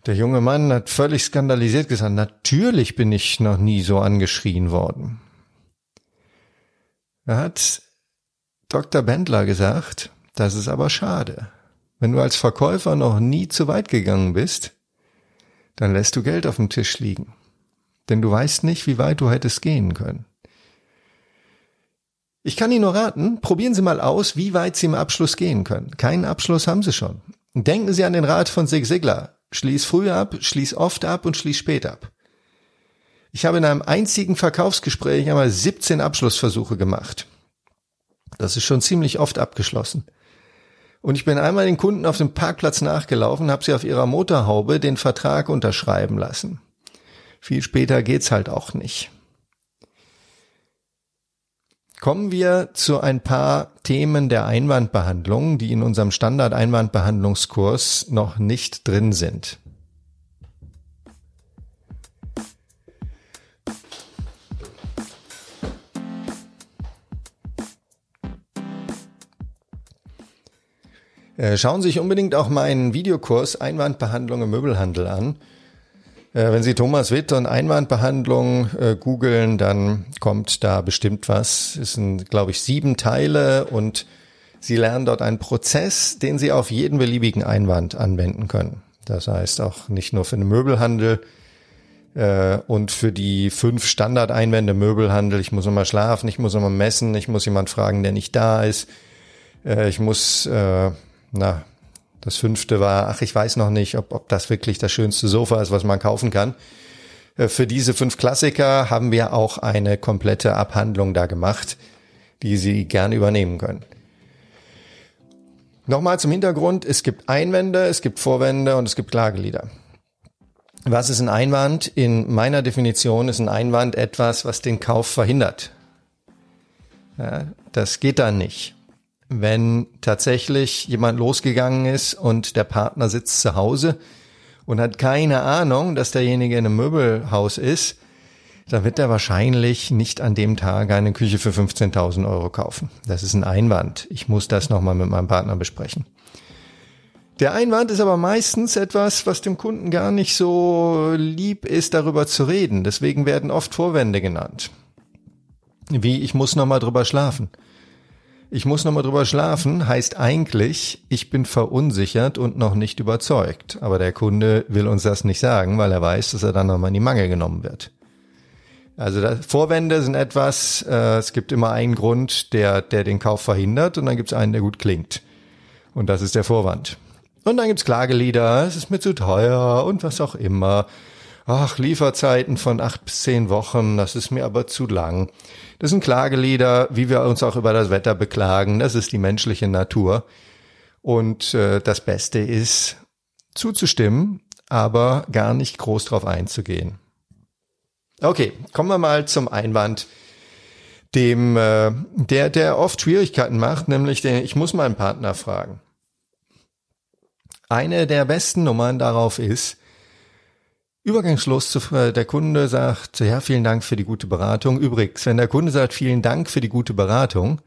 Der junge Mann hat völlig skandalisiert gesagt, natürlich bin ich noch nie so angeschrien worden. Er hat Dr. Bendler gesagt, das ist aber schade. Wenn du als Verkäufer noch nie zu weit gegangen bist, dann lässt du Geld auf dem Tisch liegen. Denn du weißt nicht, wie weit du hättest gehen können. Ich kann Ihnen nur raten, probieren Sie mal aus, wie weit Sie im Abschluss gehen können. Keinen Abschluss haben Sie schon. Denken Sie an den Rat von Sig Ziglar. Schließ früh ab, schließ oft ab und schließ spät ab. Ich habe in einem einzigen Verkaufsgespräch einmal 17 Abschlussversuche gemacht. Das ist schon ziemlich oft abgeschlossen. Und ich bin einmal den Kunden auf dem Parkplatz nachgelaufen, habe sie auf ihrer Motorhaube den Vertrag unterschreiben lassen. Viel später geht's halt auch nicht. Kommen wir zu ein paar Themen der Einwandbehandlung, die in unserem Standard-Einwandbehandlungskurs noch nicht drin sind. Schauen Sie sich unbedingt auch meinen Videokurs Einwandbehandlung im Möbelhandel an. Äh, wenn Sie Thomas Witt und Einwandbehandlung äh, googeln, dann kommt da bestimmt was. Es sind, glaube ich, sieben Teile und Sie lernen dort einen Prozess, den Sie auf jeden beliebigen Einwand anwenden können. Das heißt auch nicht nur für den Möbelhandel äh, und für die fünf Standardeinwände Möbelhandel. Ich muss immer schlafen, ich muss immer messen, ich muss jemand fragen, der nicht da ist. Äh, ich muss, äh, na, das fünfte war, ach, ich weiß noch nicht, ob, ob das wirklich das schönste Sofa ist, was man kaufen kann. Äh, für diese fünf Klassiker haben wir auch eine komplette Abhandlung da gemacht, die Sie gerne übernehmen können. Nochmal zum Hintergrund, es gibt Einwände, es gibt Vorwände und es gibt Klagelieder. Was ist ein Einwand? In meiner Definition ist ein Einwand etwas, was den Kauf verhindert. Ja, das geht dann nicht wenn tatsächlich jemand losgegangen ist und der Partner sitzt zu Hause und hat keine Ahnung, dass derjenige in einem Möbelhaus ist, dann wird er wahrscheinlich nicht an dem Tag eine Küche für 15.000 Euro kaufen. Das ist ein Einwand. Ich muss das nochmal mit meinem Partner besprechen. Der Einwand ist aber meistens etwas, was dem Kunden gar nicht so lieb ist, darüber zu reden. Deswegen werden oft Vorwände genannt. Wie, ich muss nochmal drüber schlafen. Ich muss nochmal drüber schlafen, heißt eigentlich, ich bin verunsichert und noch nicht überzeugt. Aber der Kunde will uns das nicht sagen, weil er weiß, dass er dann nochmal in die Mangel genommen wird. Also das, Vorwände sind etwas, äh, es gibt immer einen Grund, der, der den Kauf verhindert und dann gibt es einen, der gut klingt. Und das ist der Vorwand. Und dann gibt's Klagelieder, es ist mir zu teuer und was auch immer. Ach, Lieferzeiten von acht bis zehn Wochen, das ist mir aber zu lang. Das sind Klagelieder, wie wir uns auch über das Wetter beklagen. Das ist die menschliche Natur. Und äh, das Beste ist, zuzustimmen, aber gar nicht groß drauf einzugehen. Okay, kommen wir mal zum Einwand, dem äh, der der oft Schwierigkeiten macht, nämlich den ich muss meinen Partner fragen. Eine der besten Nummern darauf ist, Übergangslos zu, äh, der Kunde sagt, ja, vielen Dank für die gute Beratung. Übrigens, wenn der Kunde sagt, vielen Dank für die gute Beratung,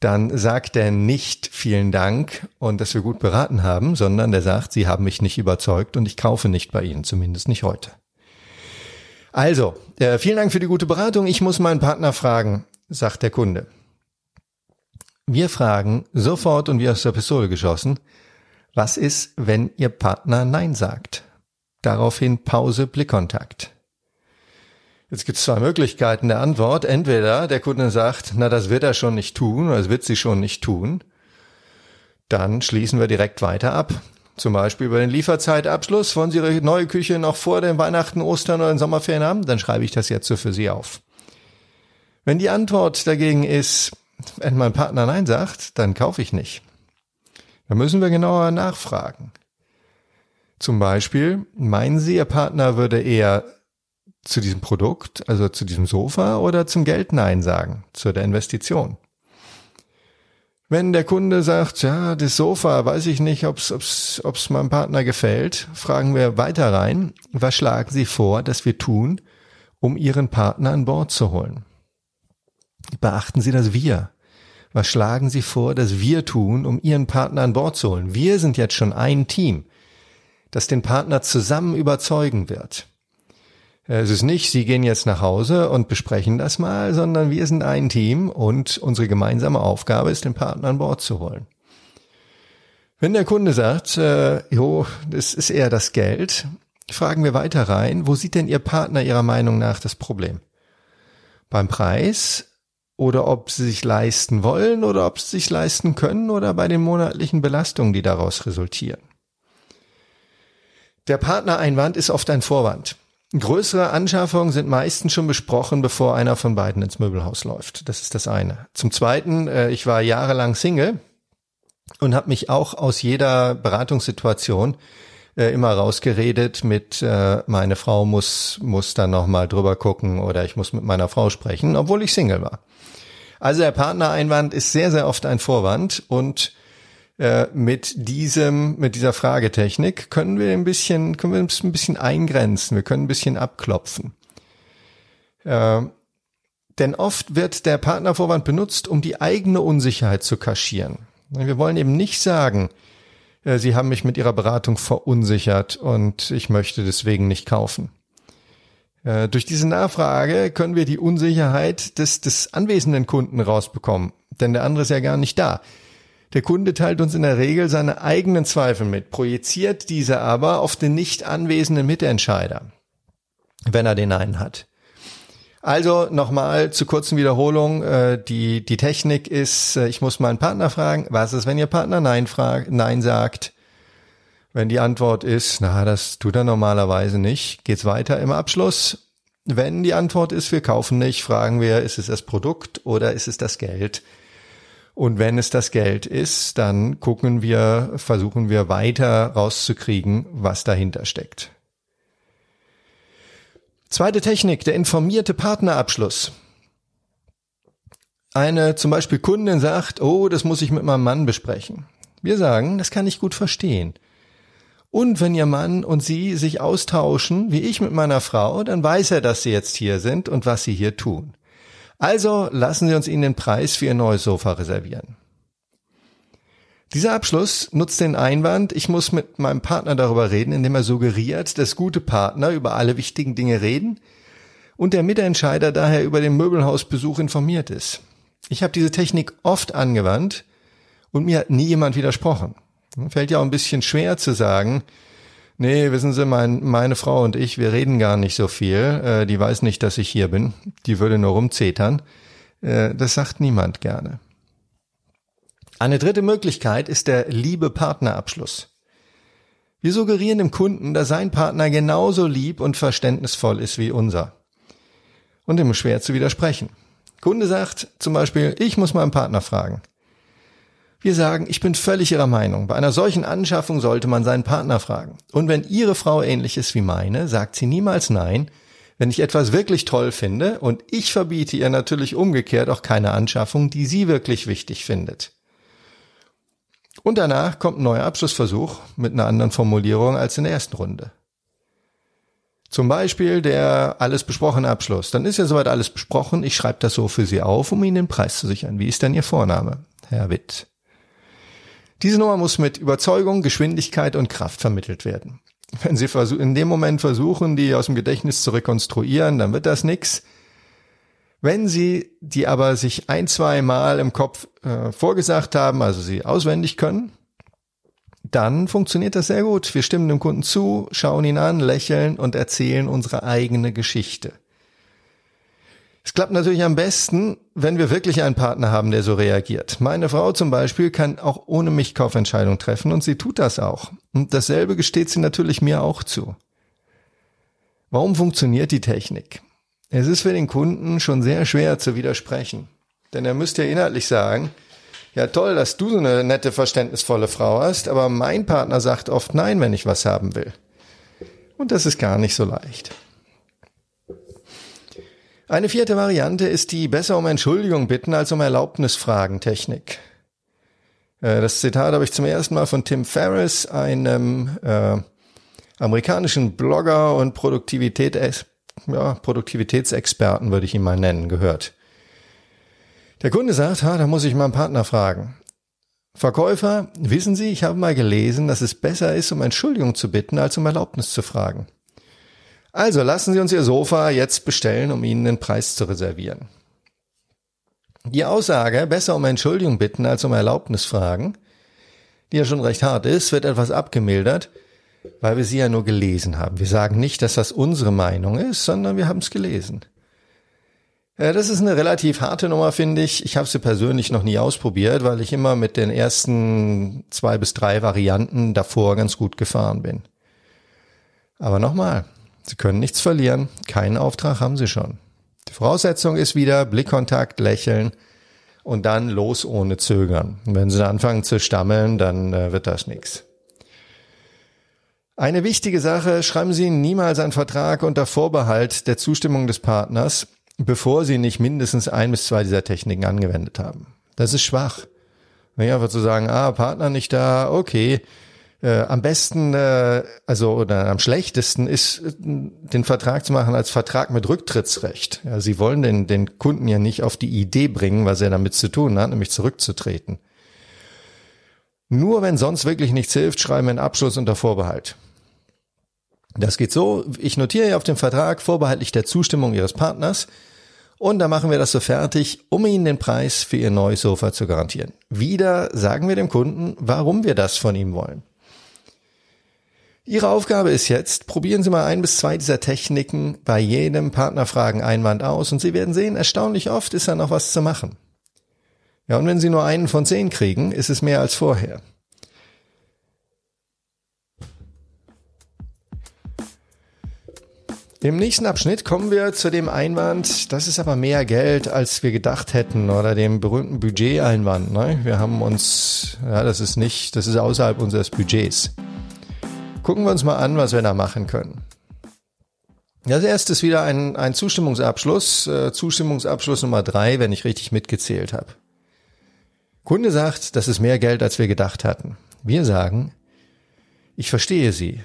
dann sagt er nicht vielen Dank und dass wir gut beraten haben, sondern der sagt, Sie haben mich nicht überzeugt und ich kaufe nicht bei Ihnen, zumindest nicht heute. Also, äh, vielen Dank für die gute Beratung. Ich muss meinen Partner fragen, sagt der Kunde. Wir fragen sofort und wie aus der Pistole geschossen, was ist, wenn Ihr Partner Nein sagt? Daraufhin Pause, Blickkontakt. Jetzt gibt es zwei Möglichkeiten der Antwort. Entweder der Kunde sagt, na, das wird er schon nicht tun, oder das wird sie schon nicht tun. Dann schließen wir direkt weiter ab. Zum Beispiel über den Lieferzeitabschluss. Wollen Sie Ihre neue Küche noch vor den Weihnachten, Ostern oder den Sommerferien haben? Dann schreibe ich das jetzt so für Sie auf. Wenn die Antwort dagegen ist, wenn mein Partner Nein sagt, dann kaufe ich nicht. Dann müssen wir genauer nachfragen. Zum Beispiel, meinen Sie, Ihr Partner würde eher zu diesem Produkt, also zu diesem Sofa oder zum Geld Nein sagen, zu der Investition? Wenn der Kunde sagt, ja, das Sofa, weiß ich nicht, ob es meinem Partner gefällt, fragen wir weiter rein, was schlagen Sie vor, dass wir tun, um Ihren Partner an Bord zu holen? Beachten Sie das Wir. Was schlagen Sie vor, dass wir tun, um Ihren Partner an Bord zu holen? Wir sind jetzt schon ein Team, das den Partner zusammen überzeugen wird. Es ist nicht, Sie gehen jetzt nach Hause und besprechen das mal, sondern wir sind ein Team und unsere gemeinsame Aufgabe ist, den Partner an Bord zu holen. Wenn der Kunde sagt, äh, jo, das ist eher das Geld, fragen wir weiter rein, wo sieht denn Ihr Partner Ihrer Meinung nach das Problem? Beim Preis oder ob sie sich leisten wollen oder ob sie sich leisten können oder bei den monatlichen Belastungen, die daraus resultieren. Der Partnereinwand ist oft ein Vorwand. Größere Anschaffungen sind meistens schon besprochen, bevor einer von beiden ins Möbelhaus läuft. Das ist das eine. Zum Zweiten, äh, ich war jahrelang Single und habe mich auch aus jeder Beratungssituation äh, immer rausgeredet mit äh, meine Frau muss muss dann noch mal drüber gucken oder ich muss mit meiner Frau sprechen, obwohl ich Single war. Also der Partnereinwand ist sehr, sehr oft ein Vorwand und äh, mit diesem, mit dieser Fragetechnik können wir ein bisschen, können wir ein bisschen eingrenzen, wir können ein bisschen abklopfen. Äh, denn oft wird der Partnervorwand benutzt, um die eigene Unsicherheit zu kaschieren. Wir wollen eben nicht sagen, äh, Sie haben mich mit Ihrer Beratung verunsichert und ich möchte deswegen nicht kaufen. Äh, durch diese Nachfrage können wir die Unsicherheit des, des anwesenden Kunden rausbekommen, denn der andere ist ja gar nicht da. Der Kunde teilt uns in der Regel seine eigenen Zweifel mit, projiziert diese aber auf den nicht anwesenden Mitentscheider, wenn er den einen hat. Also nochmal zur kurzen Wiederholung. Äh, die, die Technik ist, äh, ich muss meinen Partner fragen, was ist, wenn Ihr Partner Nein, fragt, Nein sagt? Wenn die Antwort ist, na, das tut er normalerweise nicht, geht's weiter im Abschluss. Wenn die Antwort ist, wir kaufen nicht, fragen wir, ist es das Produkt oder ist es das Geld? Und wenn es das Geld ist, dann gucken wir, versuchen wir weiter rauszukriegen, was dahinter steckt. Zweite Technik, der informierte Partnerabschluss. Eine zum Beispiel Kundin sagt, oh, das muss ich mit meinem Mann besprechen. Wir sagen, das kann ich gut verstehen. Und wenn Ihr Mann und Sie sich austauschen, wie ich mit meiner Frau, dann weiß er, dass Sie jetzt hier sind und was Sie hier tun. Also lassen Sie uns Ihnen den Preis für Ihr neues Sofa reservieren. Dieser Abschluss nutzt den Einwand, ich muss mit meinem Partner darüber reden, indem er suggeriert, dass gute Partner über alle wichtigen Dinge reden und der Mitentscheider daher über den Möbelhausbesuch informiert ist. Ich habe diese Technik oft angewandt und mir hat nie jemand widersprochen. Fällt ja auch ein bisschen schwer zu sagen, nee, wissen Sie, mein, meine Frau und ich, wir reden gar nicht so viel. Äh, die weiß nicht, dass ich hier bin. Die würde nur rumzetern. Äh, das sagt niemand gerne. Eine dritte Möglichkeit ist der Liebe-Partner-Abschluss. Wir suggerieren dem Kunden, dass sein Partner genauso lieb und verständnisvoll ist wie unser. Und ihm schwer zu widersprechen. Kunde sagt zum Beispiel, ich muss meinen Partner fragen. Wir sagen, ich bin völlig Ihrer Meinung. Bei einer solchen Anschaffung sollte man seinen Partner fragen. Und wenn Ihre Frau ähnlich ist wie meine, sagt sie niemals nein, wenn ich etwas wirklich toll finde und ich verbiete ihr natürlich umgekehrt auch keine Anschaffung, die sie wirklich wichtig findet. Und danach kommt ein neuer Abschlussversuch mit einer anderen Formulierung als in der ersten Runde. Zum Beispiel der alles besprochene Abschluss. Dann ist ja soweit alles besprochen. Ich schreibe das so für Sie auf, um Ihnen den Preis zu sichern. Wie ist denn Ihr Vorname? Herr Witt. Diese Nummer muss mit Überzeugung, Geschwindigkeit und Kraft vermittelt werden. Wenn Sie in dem Moment versuchen, die aus dem Gedächtnis zu rekonstruieren, dann wird das nix. Wenn Sie die aber sich ein, zwei Mal im Kopf äh, vorgesagt haben, also sie auswendig können, dann funktioniert das sehr gut. Wir stimmen dem Kunden zu, schauen ihn an, lächeln und erzählen unsere eigene Geschichte. Es klappt natürlich am besten, wenn wir wirklich einen Partner haben, der so reagiert. Meine Frau zum Beispiel kann auch ohne mich Kaufentscheidungen treffen und sie tut das auch. Und dasselbe gesteht sie natürlich mir auch zu. Warum funktioniert die Technik? Es ist für den Kunden schon sehr schwer zu widersprechen. Denn er müsste ja inhaltlich sagen, ja toll, dass du so eine nette, verständnisvolle Frau hast, aber mein Partner sagt oft nein, wenn ich was haben will. Und das ist gar nicht so leicht. Eine vierte Variante ist die besser um Entschuldigung bitten als um Erlaubnis fragen Technik. Äh, das Zitat habe ich zum ersten Mal von Tim Ferriss, einem äh, amerikanischen Blogger und Produktivität, ja, Produktivitätsexperten würde ich ihn mal nennen, gehört. Der Kunde sagt, ha, da muss ich meinen Partner fragen. Verkäufer, wissen Sie, ich habe mal gelesen, dass es besser ist, um Entschuldigung zu bitten, als um Erlaubnis zu fragen. Also lassen Sie uns Ihr Sofa jetzt bestellen, um Ihnen den Preis zu reservieren. Die Aussage, besser um Entschuldigung bitten als um Erlaubnis fragen, die ja schon recht hart ist, wird etwas abgemildert, weil wir sie ja nur gelesen haben. Wir sagen nicht, dass das unsere Meinung ist, sondern wir haben es gelesen. Ja, das ist eine relativ harte Nummer, finde ich. Ich habe sie persönlich noch nie ausprobiert, weil ich immer mit den ersten zwei bis drei Varianten davor ganz gut gefahren bin. Aber nochmal, Sie können nichts verlieren, keinen Auftrag haben Sie schon. Die Voraussetzung ist wieder Blickkontakt, Lächeln und dann los ohne Zögern. Und wenn Sie anfangen zu stammeln, dann äh, wird das nichts. Eine wichtige Sache, schreiben Sie niemals einen Vertrag unter Vorbehalt der Zustimmung des Partners, bevor Sie nicht mindestens ein bis zwei dieser Techniken angewendet haben. Das ist schwach. Nicht einfach zu sagen, ah, Partner nicht da, okay, äh, am besten, äh, also oder am schlechtesten ist, äh, den Vertrag zu machen als Vertrag mit Rücktrittsrecht. Ja, Sie wollen den, den Kunden ja nicht auf die Idee bringen, was er damit zu tun hat, nämlich zurückzutreten. Nur wenn sonst wirklich nichts hilft, schreiben wir einen Abschluss unter Vorbehalt. Das geht so, ich notiere ja auf dem Vertrag vorbehaltlich der Zustimmung Ihres Partners und dann machen wir das so fertig, um Ihnen den Preis für Ihr neues Sofa zu garantieren. Wieder sagen wir dem Kunden, warum wir das von ihm wollen. Ihre Aufgabe ist jetzt, probieren Sie mal ein bis zwei dieser Techniken bei jedem Partnerfragen-Einwand aus und Sie werden sehen, erstaunlich oft ist da noch was zu machen. Ja, und wenn Sie nur einen von zehn kriegen, ist es mehr als vorher. Im nächsten Abschnitt kommen wir zu dem Einwand, das ist aber mehr Geld, als wir gedacht hätten, oder dem berühmten Budget-Einwand. Ne? Wir haben uns, ja, das ist nicht, das ist außerhalb unseres Budgets. Gucken wir uns mal an, was wir da machen können. Als erstes wieder ein, ein Zustimmungsabschluss, äh, Zustimmungsabschluss Nummer drei, wenn ich richtig mitgezählt habe. Kunde sagt, das ist mehr Geld, als wir gedacht hatten. Wir sagen, ich verstehe Sie.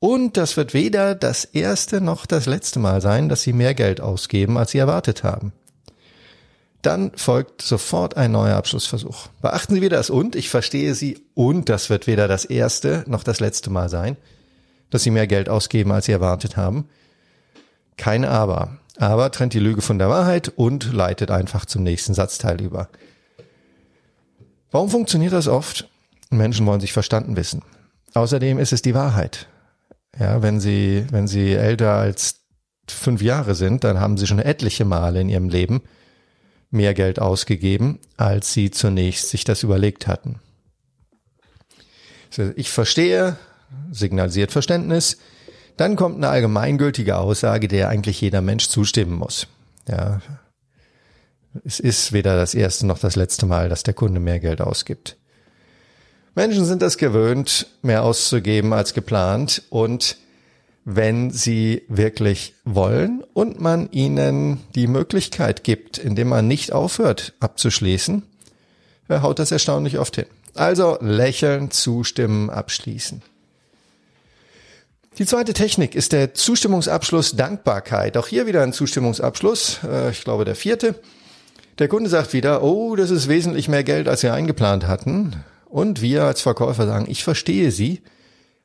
Und das wird weder das erste noch das letzte Mal sein, dass Sie mehr Geld ausgeben, als Sie erwartet haben. Dann folgt sofort ein neuer Abschlussversuch. Beachten Sie wieder das und, ich verstehe Sie und das wird weder das erste noch das letzte Mal sein, dass Sie mehr Geld ausgeben, als Sie erwartet haben. Kein Aber. Aber trennt die Lüge von der Wahrheit und leitet einfach zum nächsten Satzteil über. Warum funktioniert das oft? Menschen wollen sich verstanden wissen. Außerdem ist es die Wahrheit. Ja, wenn Sie, wenn Sie älter als fünf Jahre sind, dann haben Sie schon etliche Male in Ihrem Leben mehr Geld ausgegeben, als sie zunächst sich das überlegt hatten. Ich verstehe, signalisiert Verständnis, dann kommt eine allgemeingültige Aussage, der eigentlich jeder Mensch zustimmen muss. Ja, es ist weder das erste noch das letzte Mal, dass der Kunde mehr Geld ausgibt. Menschen sind es gewöhnt, mehr auszugeben als geplant und wenn sie wirklich wollen und man ihnen die Möglichkeit gibt, indem man nicht aufhört abzuschließen, haut das erstaunlich oft hin. Also lächeln, zustimmen, abschließen. Die zweite Technik ist der Zustimmungsabschluss Dankbarkeit. Auch hier wieder ein Zustimmungsabschluss, äh, ich glaube der vierte. Der Kunde sagt wieder, oh, das ist wesentlich mehr Geld, als wir eingeplant hatten. Und wir als Verkäufer sagen, ich verstehe Sie,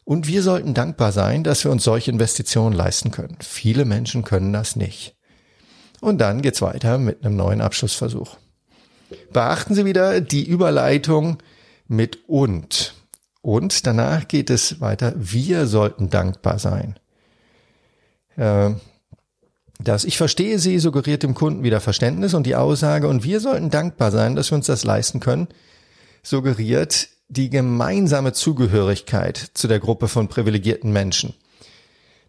und wir sollten dankbar sein, dass wir uns solche Investitionen leisten können. Viele Menschen können das nicht. Und dann geht's weiter mit einem neuen Abschlussversuch. Beachten Sie wieder die Überleitung mit und. Und danach geht es weiter, wir sollten dankbar sein. Äh, das Ich verstehe Sie suggeriert dem Kunden wieder Verständnis und die Aussage, und wir sollten dankbar sein, dass wir uns das leisten können, suggeriert, die gemeinsame Zugehörigkeit zu der Gruppe von privilegierten Menschen,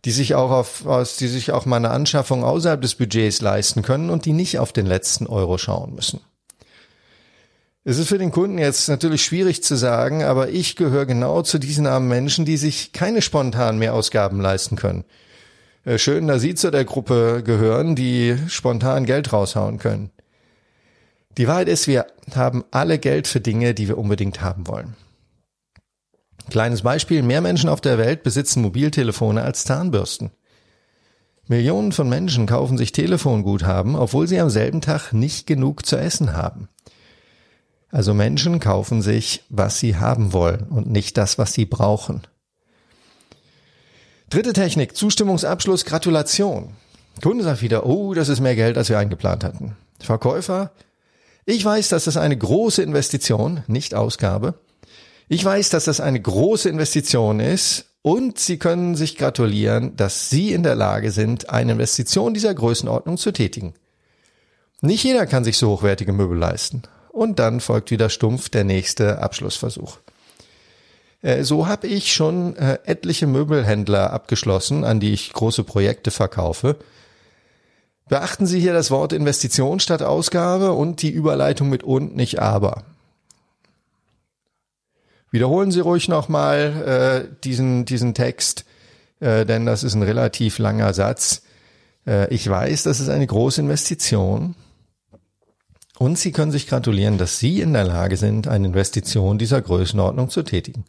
die sich auch auf, aus, die sich auch mal eine Anschaffung außerhalb des Budgets leisten können und die nicht auf den letzten Euro schauen müssen. Es ist für den Kunden jetzt natürlich schwierig zu sagen, aber ich gehöre genau zu diesen armen Menschen, die sich keine spontanen Mehrausgaben leisten können. Äh, schön, dass Sie zu der Gruppe gehören, die spontan Geld raushauen können. Die Wahrheit ist, wir haben alle Geld für Dinge, die wir unbedingt haben wollen. Kleines Beispiel, mehr Menschen auf der Welt besitzen Mobiltelefone als Zahnbürsten. Millionen von Menschen kaufen sich Telefonguthaben, obwohl sie am selben Tag nicht genug zu essen haben. Also Menschen kaufen sich, was sie haben wollen und nicht das, was sie brauchen. Dritte Technik, Zustimmungsabschluss, Gratulation. Kunde sagt wieder, oh, das ist mehr Geld, als wir eingeplant hatten. Verkäufer, ich weiß, dass das eine große Investition, nicht Ausgabe. Ich weiß, dass das eine große Investition ist und Sie können sich gratulieren, dass Sie in der Lage sind, eine Investition dieser Größenordnung zu tätigen. Nicht jeder kann sich so hochwertige Möbel leisten. Und dann folgt wieder stumpf der nächste Abschlussversuch. Äh, so habe ich schon äh, etliche Möbelhändler abgeschlossen, an die ich große Projekte verkaufe. Beachten Sie hier das Wort Investition statt Ausgabe und die Überleitung mit und nicht aber. Wiederholen Sie ruhig nochmal äh, diesen, diesen Text, äh, denn das ist ein relativ langer Satz. Äh, ich weiß, das ist eine große Investition. Und Sie können sich gratulieren, dass Sie in der Lage sind, eine Investition dieser Größenordnung zu tätigen.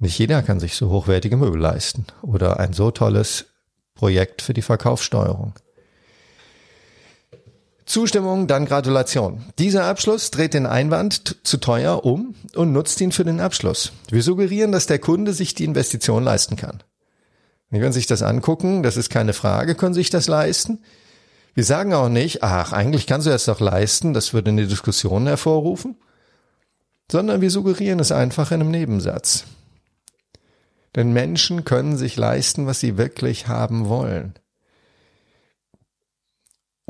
Nicht jeder kann sich so hochwertige Möbel leisten oder ein so tolles Projekt für die Verkaufssteuerung. Zustimmung, dann Gratulation. Dieser Abschluss dreht den Einwand zu teuer um und nutzt ihn für den Abschluss. Wir suggerieren, dass der Kunde sich die Investition leisten kann. Wir können sich das angucken, das ist keine Frage, können sich das leisten. Wir sagen auch nicht, ach, eigentlich kannst du das doch leisten, das würde eine Diskussion hervorrufen, sondern wir suggerieren es einfach in einem Nebensatz. Denn Menschen können sich leisten, was sie wirklich haben wollen.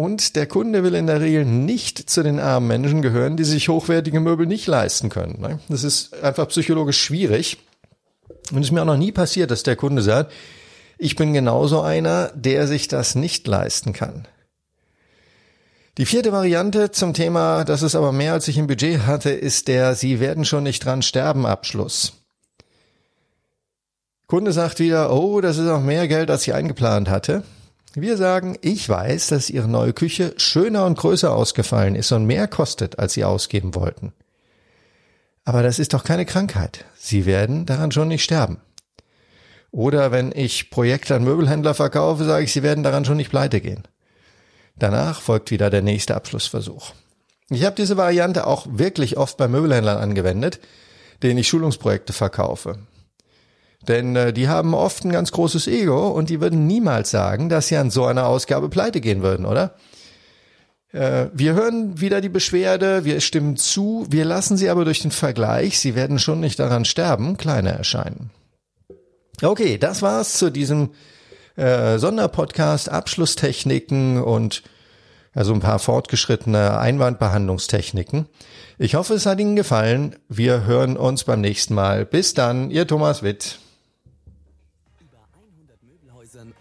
Und der Kunde will in der Regel nicht zu den armen Menschen gehören, die sich hochwertige Möbel nicht leisten können. Ne? Das ist einfach psychologisch schwierig. Und es ist mir auch noch nie passiert, dass der Kunde sagt, ich bin genauso einer, der sich das nicht leisten kann. Die vierte Variante zum Thema, das ist aber mehr als ich im Budget hatte, ist der Sie werden schon nicht dran sterben Abschluss. Kunde sagt wieder, oh, das ist auch mehr Geld, als ich eingeplant hatte. Wir sagen, ich weiß, dass Ihre neue Küche schöner und größer ausgefallen ist und mehr kostet, als Sie ausgeben wollten. Aber das ist doch keine Krankheit. Sie werden daran schon nicht sterben. Oder wenn ich Projekte an Möbelhändler verkaufe, sage ich, Sie werden daran schon nicht pleite gehen. Danach folgt wieder der nächste Abschlussversuch. Ich habe diese Variante auch wirklich oft bei Möbelhändlern angewendet, denen ich Schulungsprojekte verkaufe. Denn äh, die haben oft ein ganz großes Ego und die würden niemals sagen, dass sie an so einer Ausgabe pleite gehen würden, oder? Äh, wir hören wieder die Beschwerde, wir stimmen zu, wir lassen sie aber durch den Vergleich, sie werden schon nicht daran sterben, kleiner erscheinen. Okay, das war's zu diesem äh, Sonderpodcast, Abschlusstechniken und also ein paar fortgeschrittene Einwandbehandlungstechniken. Ich hoffe, es hat Ihnen gefallen. Wir hören uns beim nächsten Mal. Bis dann, Ihr Thomas Witt